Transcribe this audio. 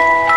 you